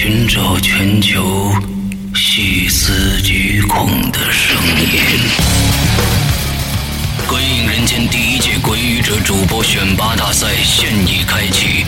寻找全球细思极恐的声音。鬼影人间第一届鬼语者主播选拔大赛现已开启，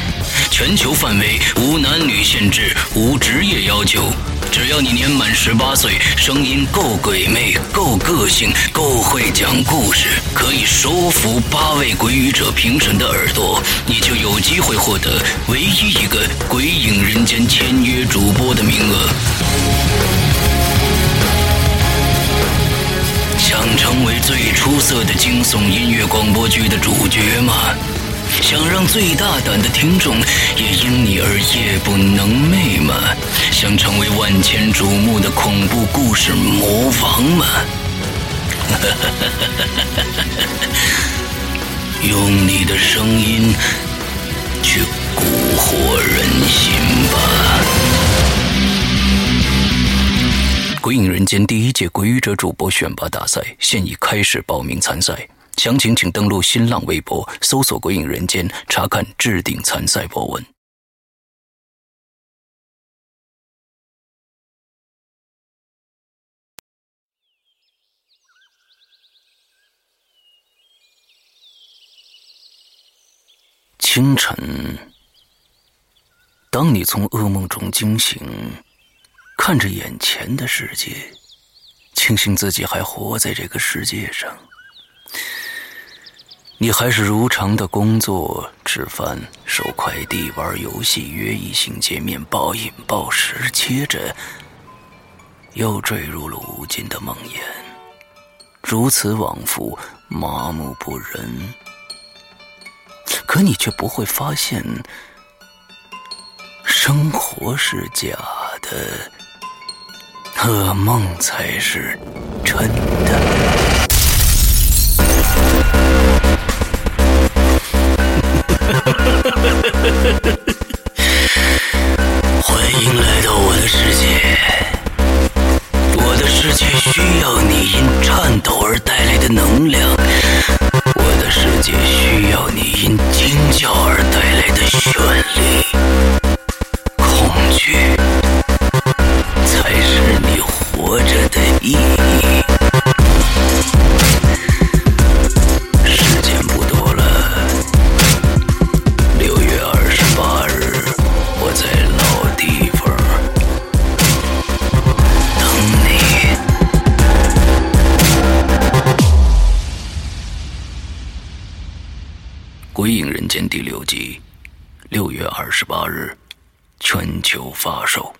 全球范围，无男女限制，无职业要求。只要你年满十八岁，声音够鬼魅、够个性、够会讲故事，可以收服八位鬼语者评审的耳朵，你就有机会获得唯一一个《鬼影人间》签约主播的名额。想成为最出色的惊悚音乐广播剧的主角吗？想让最大胆的听众也因你而夜不能寐吗？想成为万千瞩目的恐怖故事魔王吗？用你的声音去蛊惑人心吧！《鬼影人间》第一届鬼语者主播选拔大赛现已开始报名参赛。详情请登录新浪微博，搜索“鬼影人间”，查看置顶参赛博文。清晨，当你从噩梦中惊醒，看着眼前的世界，庆幸自己还活在这个世界上。你还是如常的工作、吃饭、收快递、玩游戏、约异性见面、暴饮暴食，接着又坠入了无尽的梦魇，如此往复，麻木不仁。可你却不会发现，生活是假的，噩梦才是真的。欢迎来到我的世界，我的世界需要你因颤抖而带来的能量，我的世界需要你因惊叫而带来的绚丽，春秋发售。《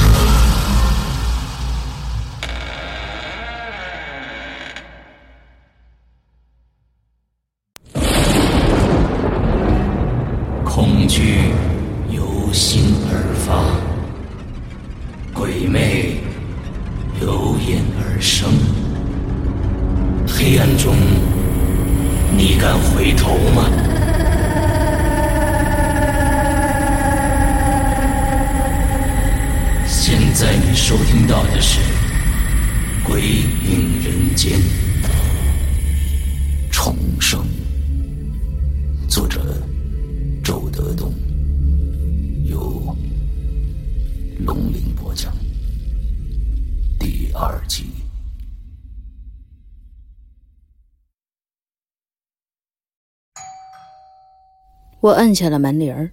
恐惧由心而发，鬼魅由眼而生。黑暗中，你敢回头吗？我摁下了门铃儿，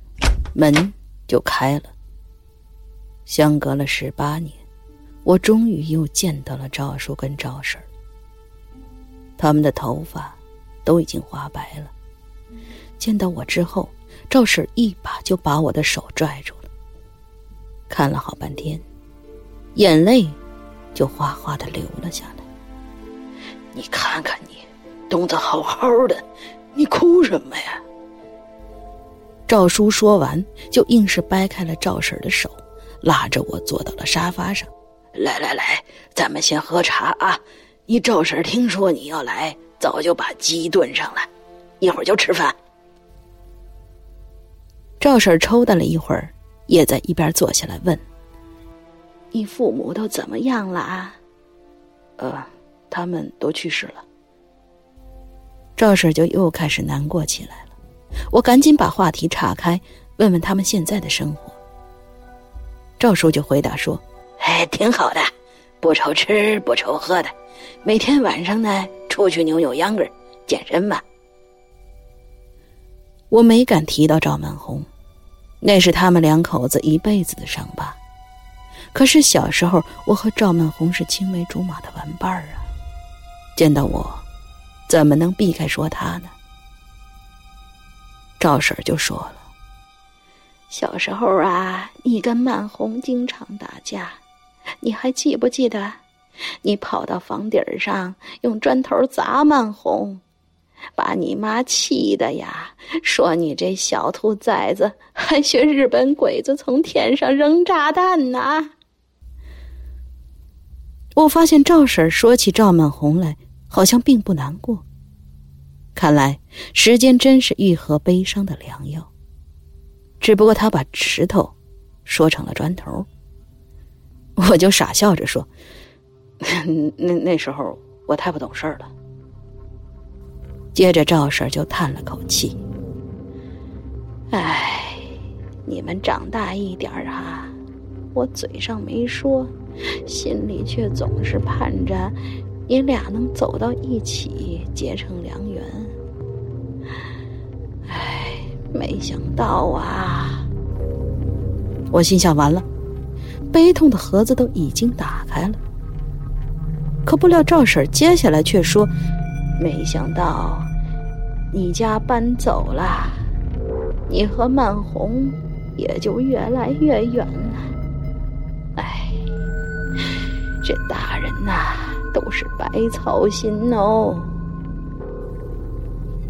门就开了。相隔了十八年，我终于又见到了赵叔跟赵婶儿，他们的头发。都已经花白了。见到我之后，赵婶一把就把我的手拽住了。看了好半天，眼泪就哗哗的流了下来。你看看你，冻得好好的，你哭什么呀？赵叔说完，就硬是掰开了赵婶的手，拉着我坐到了沙发上。来来来，咱们先喝茶啊！你赵婶听说你要来。早就把鸡炖上了，一会儿就吃饭。赵婶抽搭了一会儿，也在一边坐下来问：“你父母都怎么样了啊？”“呃，他们都去世了。”赵婶就又开始难过起来。我赶紧把话题岔开，问问他们现在的生活。赵叔就回答说：“哎，挺好的，不愁吃不愁喝的，每天晚上呢。”出去扭扭秧歌，健身嘛。我没敢提到赵满红，那是他们两口子一辈子的伤疤。可是小时候，我和赵满红是青梅竹马的玩伴儿啊。见到我，怎么能避开说他呢？赵婶就说了：“小时候啊，你跟满红经常打架，你还记不记得？”你跑到房顶上用砖头砸满红，把你妈气的呀，说你这小兔崽子还学日本鬼子从天上扔炸弹呢。我发现赵婶说起赵满红来，好像并不难过。看来时间真是愈合悲伤的良药。只不过他把石头说成了砖头，我就傻笑着说。那那时候我太不懂事儿了。接着赵婶就叹了口气：“哎，你们长大一点儿啊，我嘴上没说，心里却总是盼着你俩能走到一起，结成良缘。哎，没想到啊！我心想，完了，悲痛的盒子都已经打开了。”可不料赵婶接下来却说：“没想到你家搬走了，你和曼红也就越来越远了。哎，这大人呐，都是白操心哦。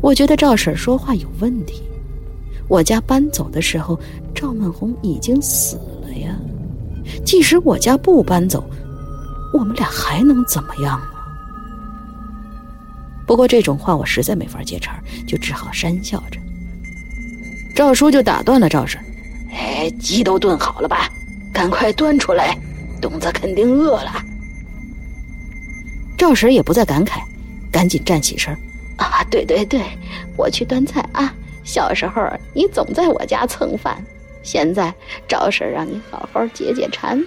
我觉得赵婶说话有问题。我家搬走的时候，赵曼红已经死了呀。即使我家不搬走。”我们俩还能怎么样啊？不过这种话我实在没法接茬，就只好讪笑着。赵叔就打断了赵婶：“哎，鸡都炖好了吧？赶快端出来，东子肯定饿了。”赵婶也不再感慨，赶紧站起身：“啊，对对对，我去端菜啊！小时候你总在我家蹭饭，现在赵婶让你好好解解馋。”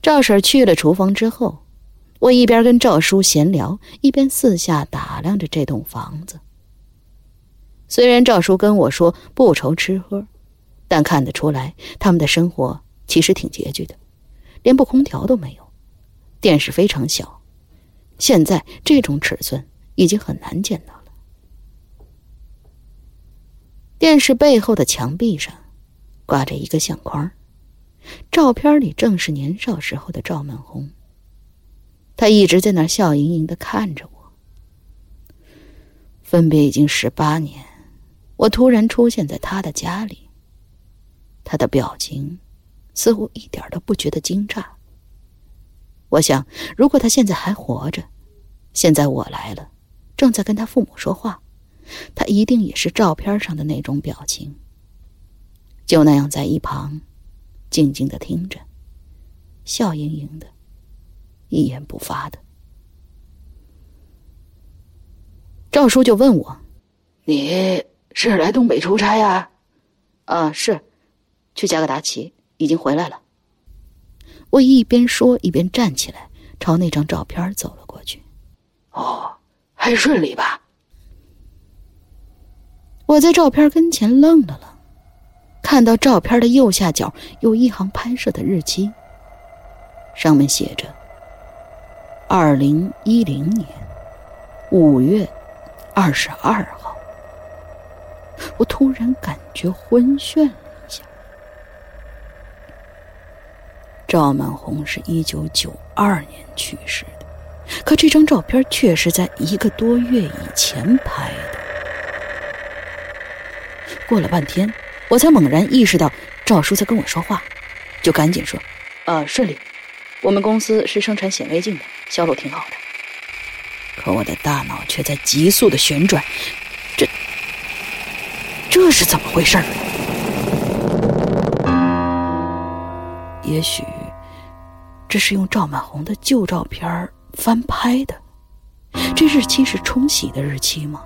赵婶去了厨房之后，我一边跟赵叔闲聊，一边四下打量着这栋房子。虽然赵叔跟我说不愁吃喝，但看得出来他们的生活其实挺拮据的，连部空调都没有，电视非常小，现在这种尺寸已经很难见到了。电视背后的墙壁上挂着一个相框。照片里正是年少时候的赵满红。他一直在那笑盈盈的看着我。分别已经十八年，我突然出现在他的家里。他的表情似乎一点都不觉得惊诧。我想，如果他现在还活着，现在我来了，正在跟他父母说话，他一定也是照片上的那种表情，就那样在一旁静静的听着，笑盈盈的，一言不发的。赵叔就问我：“你是来东北出差呀？”“啊，是，去加格达奇，已经回来了。”我一边说一边站起来，朝那张照片走了过去。“哦，还顺利吧？”我在照片跟前愣了愣，看到照片的右下角有一行拍摄的日期，上面写着：“二零一零年五月。”二十二号，我突然感觉昏眩了一下。赵满红是一九九二年去世的，可这张照片却是在一个多月以前拍的。过了半天，我才猛然意识到赵叔在跟我说话，就赶紧说：“啊，顺利，我们公司是生产显微镜的，销路挺好的。”可我的大脑却在急速的旋转，这这是怎么回事？也许这是用赵满红的旧照片翻拍的，这日期是冲洗的日期吗？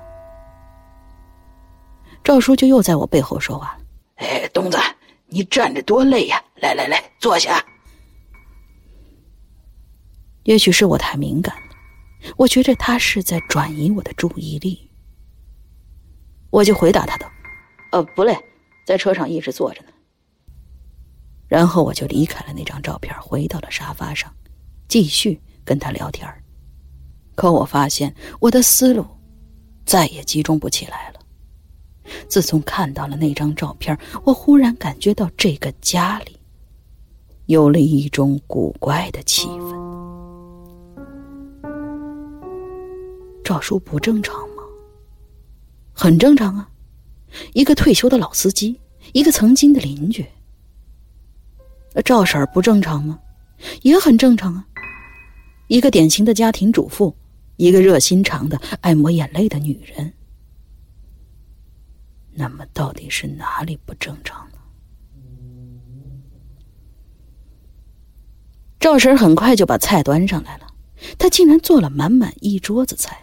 赵叔就又在我背后说话了：“哎，东子，你站着多累呀！来来来，坐下。”也许是我太敏感了。我觉着他是在转移我的注意力，我就回答他道：“呃，不累，在车上一直坐着呢。”然后我就离开了那张照片，回到了沙发上，继续跟他聊天可我发现我的思路再也集中不起来了。自从看到了那张照片，我忽然感觉到这个家里有了一种古怪的气氛。赵叔不正常吗？很正常啊，一个退休的老司机，一个曾经的邻居。赵婶儿不正常吗？也很正常啊，一个典型的家庭主妇，一个热心肠的爱抹眼泪的女人。那么到底是哪里不正常呢？赵婶很快就把菜端上来了，她竟然做了满满一桌子菜。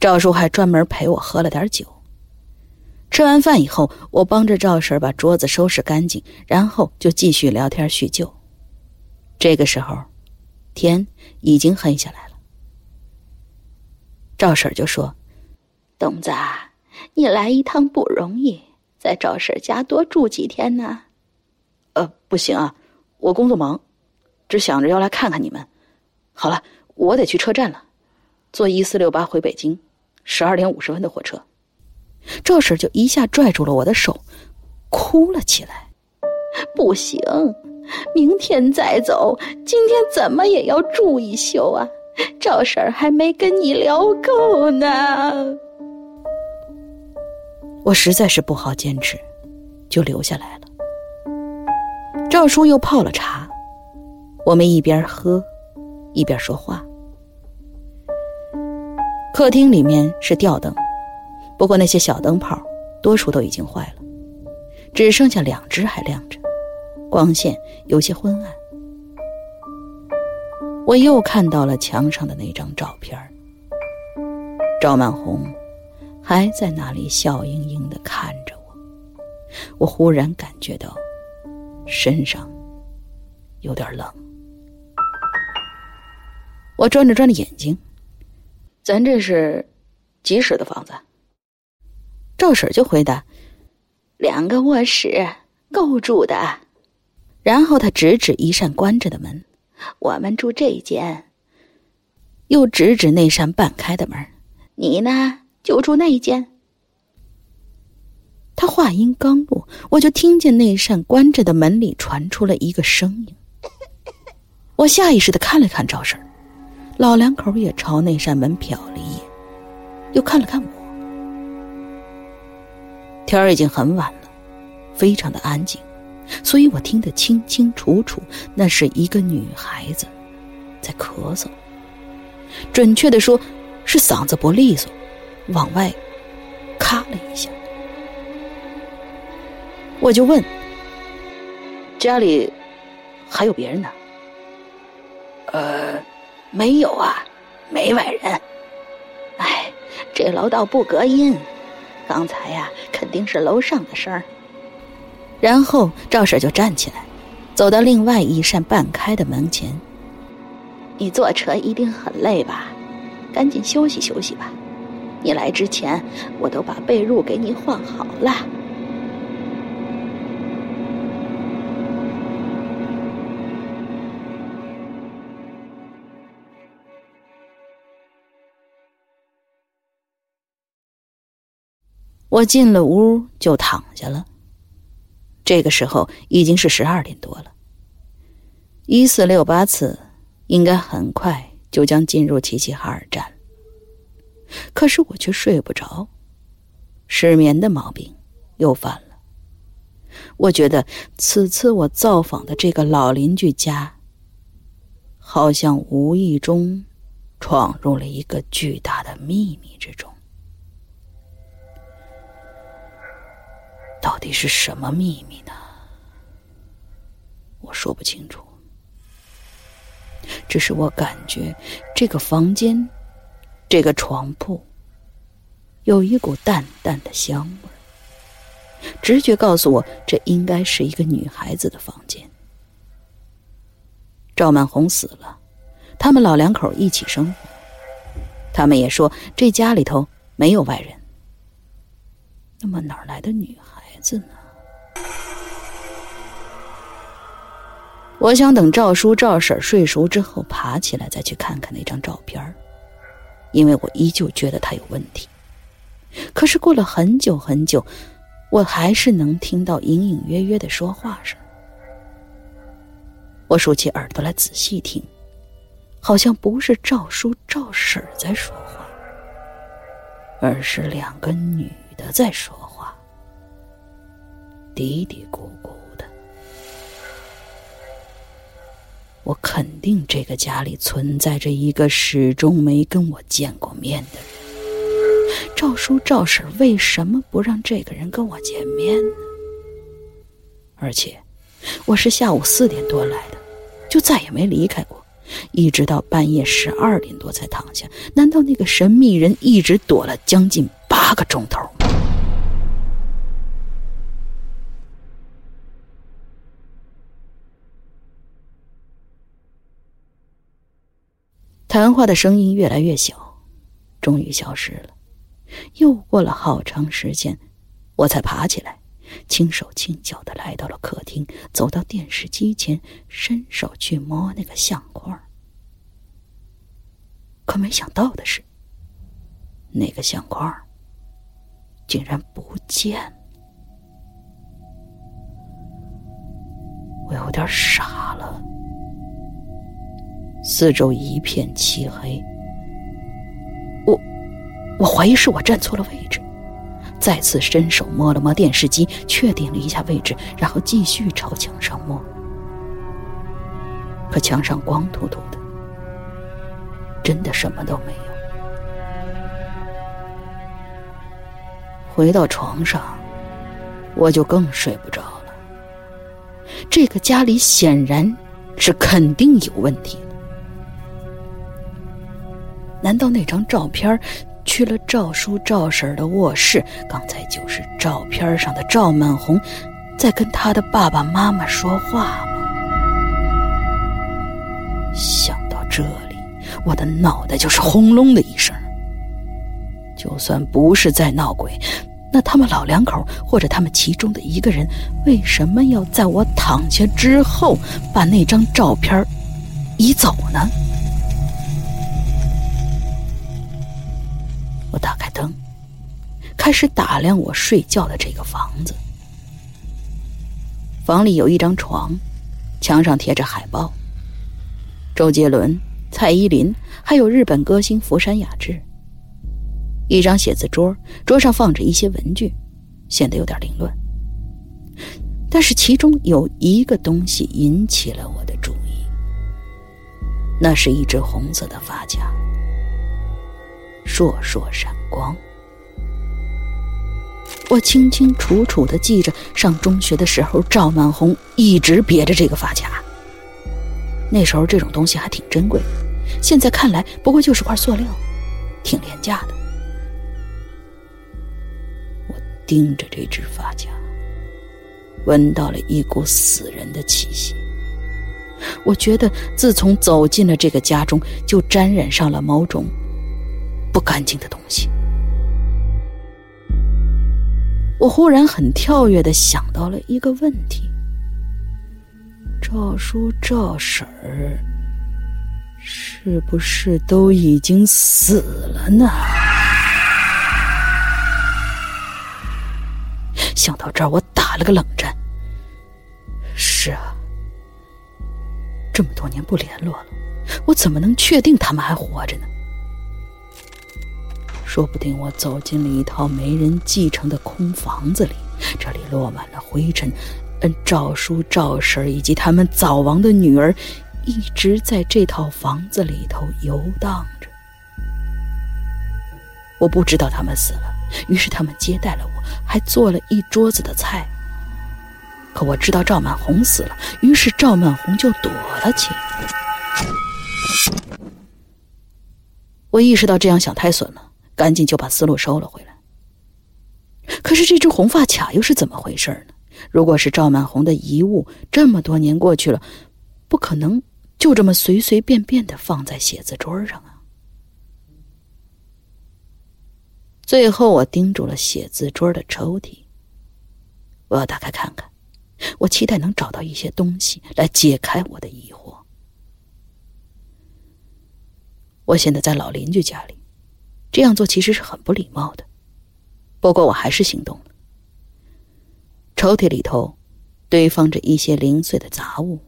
赵叔还专门陪我喝了点酒。吃完饭以后，我帮着赵婶把桌子收拾干净，然后就继续聊天叙旧。这个时候，天已经黑下来了。赵婶就说：“东子，你来一趟不容易，在赵婶家多住几天呢？”“呃，不行啊，我工作忙，只想着要来看看你们。好了，我得去车站了，坐一四六八回北京。”十二点五十分的火车，赵婶就一下拽住了我的手，哭了起来。不行，明天再走，今天怎么也要住一宿啊！赵婶还没跟你聊够呢。我实在是不好坚持，就留下来了。赵叔又泡了茶，我们一边喝，一边说话。客厅里面是吊灯，不过那些小灯泡多数都已经坏了，只剩下两只还亮着，光线有些昏暗。我又看到了墙上的那张照片赵曼红还在那里笑盈盈的看着我，我忽然感觉到身上有点冷，我转着转着眼睛。咱这是几室的房子？赵婶就回答：“两个卧室，够住的。”然后他指指一扇关着的门：“我们住这间。”又指指那扇半开的门：“你呢，就住那间。”他话音刚落，我就听见那扇关着的门里传出了一个声音。我下意识的看了看赵婶。老两口也朝那扇门瞟了一眼，又看了看我。天儿已经很晚了，非常的安静，所以我听得清清楚楚，那是一个女孩子在咳嗽。准确的说，是嗓子不利索，往外咔了一下。我就问：“家里还有别人呢？”“呃，没有啊，没外人。”“哎，这楼道不隔音，刚才呀，肯定是楼上的声儿。”然后赵婶就站起来，走到另外一扇半开的门前。“你坐车一定很累吧？赶紧休息休息吧。你来之前，我都把被褥给你换好了。”我进了屋就躺下了。这个时候已经是十二点多了。一四六八次应该很快就将进入齐齐哈尔站，可是我却睡不着，失眠的毛病又犯了。我觉得此次我造访的这个老邻居家，好像无意中闯入了一个巨大的秘密之中。到底是什么秘密呢？我说不清楚，只是我感觉这个房间、这个床铺有一股淡淡的香味直觉告诉我，这应该是一个女孩子的房间。赵满红死了，他们老两口一起生活，他们也说这家里头没有外人。那么哪儿来的女孩？子呢？我想等赵叔赵婶睡熟之后爬起来再去看看那张照片因为我依旧觉得他有问题。可是过了很久很久，我还是能听到隐隐约约的说话声。我竖起耳朵来仔细听，好像不是赵叔赵婶在说话，而是两个女的在说。嘀嘀咕咕的，我肯定这个家里存在着一个始终没跟我见过面的人。赵叔赵婶为什么不让这个人跟我见面呢？而且，我是下午四点多来的，就再也没离开过，一直到半夜十二点多才躺下。难道那个神秘人一直躲了将近八个钟头？谈话的声音越来越小，终于消失了。又过了好长时间，我才爬起来，轻手轻脚的来到了客厅，走到电视机前，伸手去摸那个相框。可没想到的是，那个相框竟然不见了。我有点傻。四周一片漆黑，我我怀疑是我站错了位置，再次伸手摸了摸电视机，确定了一下位置，然后继续朝墙上摸。可墙上光秃秃的，真的什么都没有。回到床上，我就更睡不着了。这个家里显然是肯定有问题。难道那张照片去了赵叔赵婶的卧室？刚才就是照片上的赵满红，在跟他的爸爸妈妈说话吗？想到这里，我的脑袋就是轰隆的一声。就算不是在闹鬼，那他们老两口或者他们其中的一个人，为什么要在我躺下之后把那张照片移走呢？我打开灯，开始打量我睡觉的这个房子。房里有一张床，墙上贴着海报，周杰伦、蔡依林，还有日本歌星福山雅治。一张写字桌，桌上放着一些文具，显得有点凌乱。但是其中有一个东西引起了我的注意，那是一只红色的发卡，烁烁闪光。我清清楚楚的记着，上中学的时候，赵满红一直别着这个发卡。那时候这种东西还挺珍贵，现在看来不过就是块塑料，挺廉价的。我盯着这只发卡，闻到了一股死人的气息。我觉得自从走进了这个家中，就沾染上了某种不干净的东西。我忽然很跳跃的想到了一个问题。赵叔、赵婶儿是不是都已经死了呢？想到这儿，我打了个冷战。是啊，这么多年不联络了，我怎么能确定他们还活着呢？说不定我走进了一套没人继承的空房子里，这里落满了灰尘。嗯赵叔、赵婶以及他们早亡的女儿，一直在这套房子里头游荡着。我不知道他们死了，于是他们接待了我，还做了一桌子的菜。可我知道赵满红死了，于是赵满红就躲了起来。我意识到这样想太损了，赶紧就把思路收了回来。可是这只红发卡又是怎么回事呢？如果是赵满红的遗物，这么多年过去了，不可能就这么随随便便的放在写字桌上啊！最后，我盯住了写字桌的抽屉，我要打开看看，我期待能找到一些东西来解开我的疑惑。我现在在老邻居家里，这样做其实是很不礼貌的，不过我还是行动了。抽屉里头堆放着一些零碎的杂物，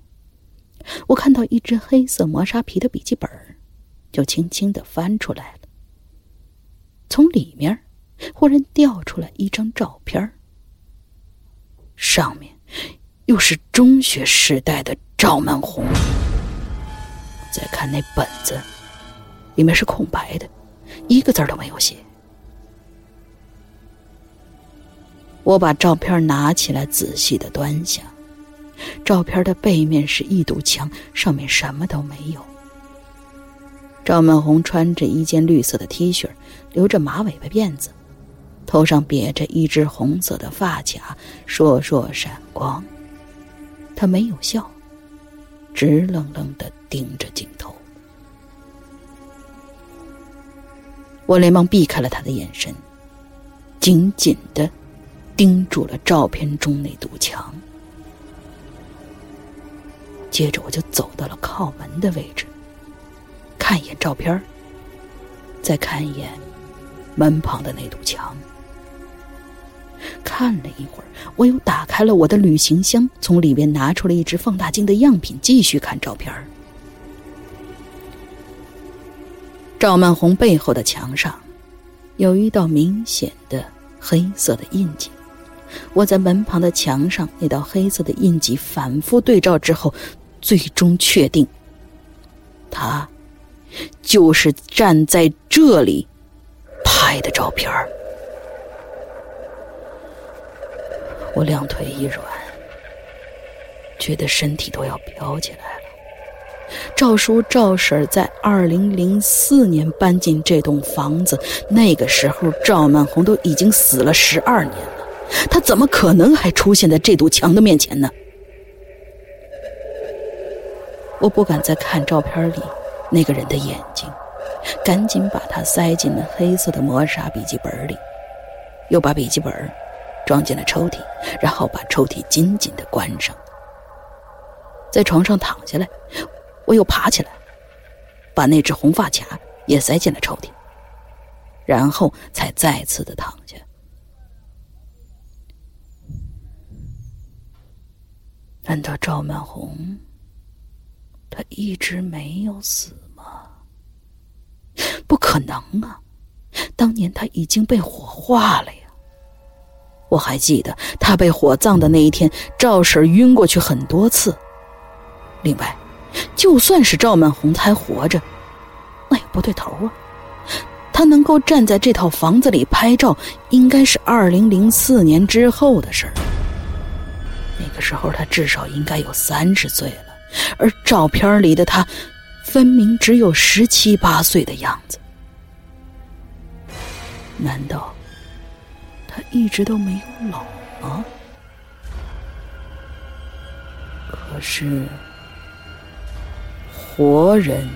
我看到一只黑色磨砂皮的笔记本，就轻轻的翻出来了。从里面忽然掉出来一张照片，上面又是中学时代的赵曼红。再看那本子，里面是空白的，一个字都没有写。我把照片拿起来，仔细的端详。照片的背面是一堵墙，上面什么都没有。赵曼红穿着一件绿色的 T 恤，留着马尾巴辫子，头上别着一只红色的发卡，烁烁闪光。他没有笑，直愣愣的盯着镜头。我连忙避开了他的眼神，紧紧的。盯住了照片中那堵墙，接着我就走到了靠门的位置，看一眼照片再看一眼门旁的那堵墙。看了一会儿，我又打开了我的旅行箱，从里面拿出了一只放大镜的样品，继续看照片赵曼红背后的墙上有一道明显的黑色的印记。我在门旁的墙上那道黑色的印记反复对照之后，最终确定，他就是站在这里拍的照片我两腿一软，觉得身体都要飘起来。赵叔、赵婶在二零零四年搬进这栋房子，那个时候赵满红都已经死了十二年了。他怎么可能还出现在这堵墙的面前呢？我不敢再看照片里那个人的眼睛，赶紧把它塞进了黑色的磨砂笔记本里，又把笔记本装进了抽屉，然后把抽屉紧紧的关上。在床上躺下来，我又爬起来，把那只红发卡也塞进了抽屉，然后才再次的躺下。难道赵满红，他一直没有死吗？不可能啊！当年他已经被火化了呀！我还记得他被火葬的那一天，赵婶晕过去很多次。另外，就算是赵曼红还活着，那也不对头啊。他能够站在这套房子里拍照，应该是二零零四年之后的事儿。那个时候他至少应该有三十岁了，而照片里的他，分明只有十七八岁的样子。难道？他一直都没有老吗？可是，活人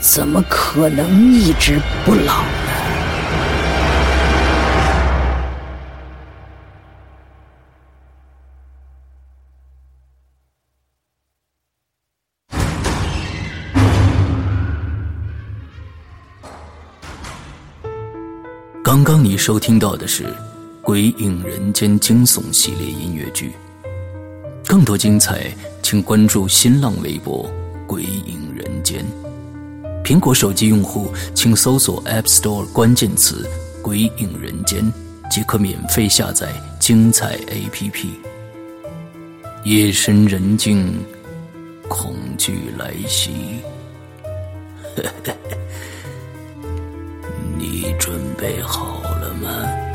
怎么可能一直不老呢？刚刚你收听到的是。《鬼影人间》惊悚系列音乐剧，更多精彩，请关注新浪微博“鬼影间”。苹果手机用户请搜索 App Store 关键词“鬼影人间”，即可免费下载精彩 APP。夜深人静，恐惧来袭，你准备好了吗？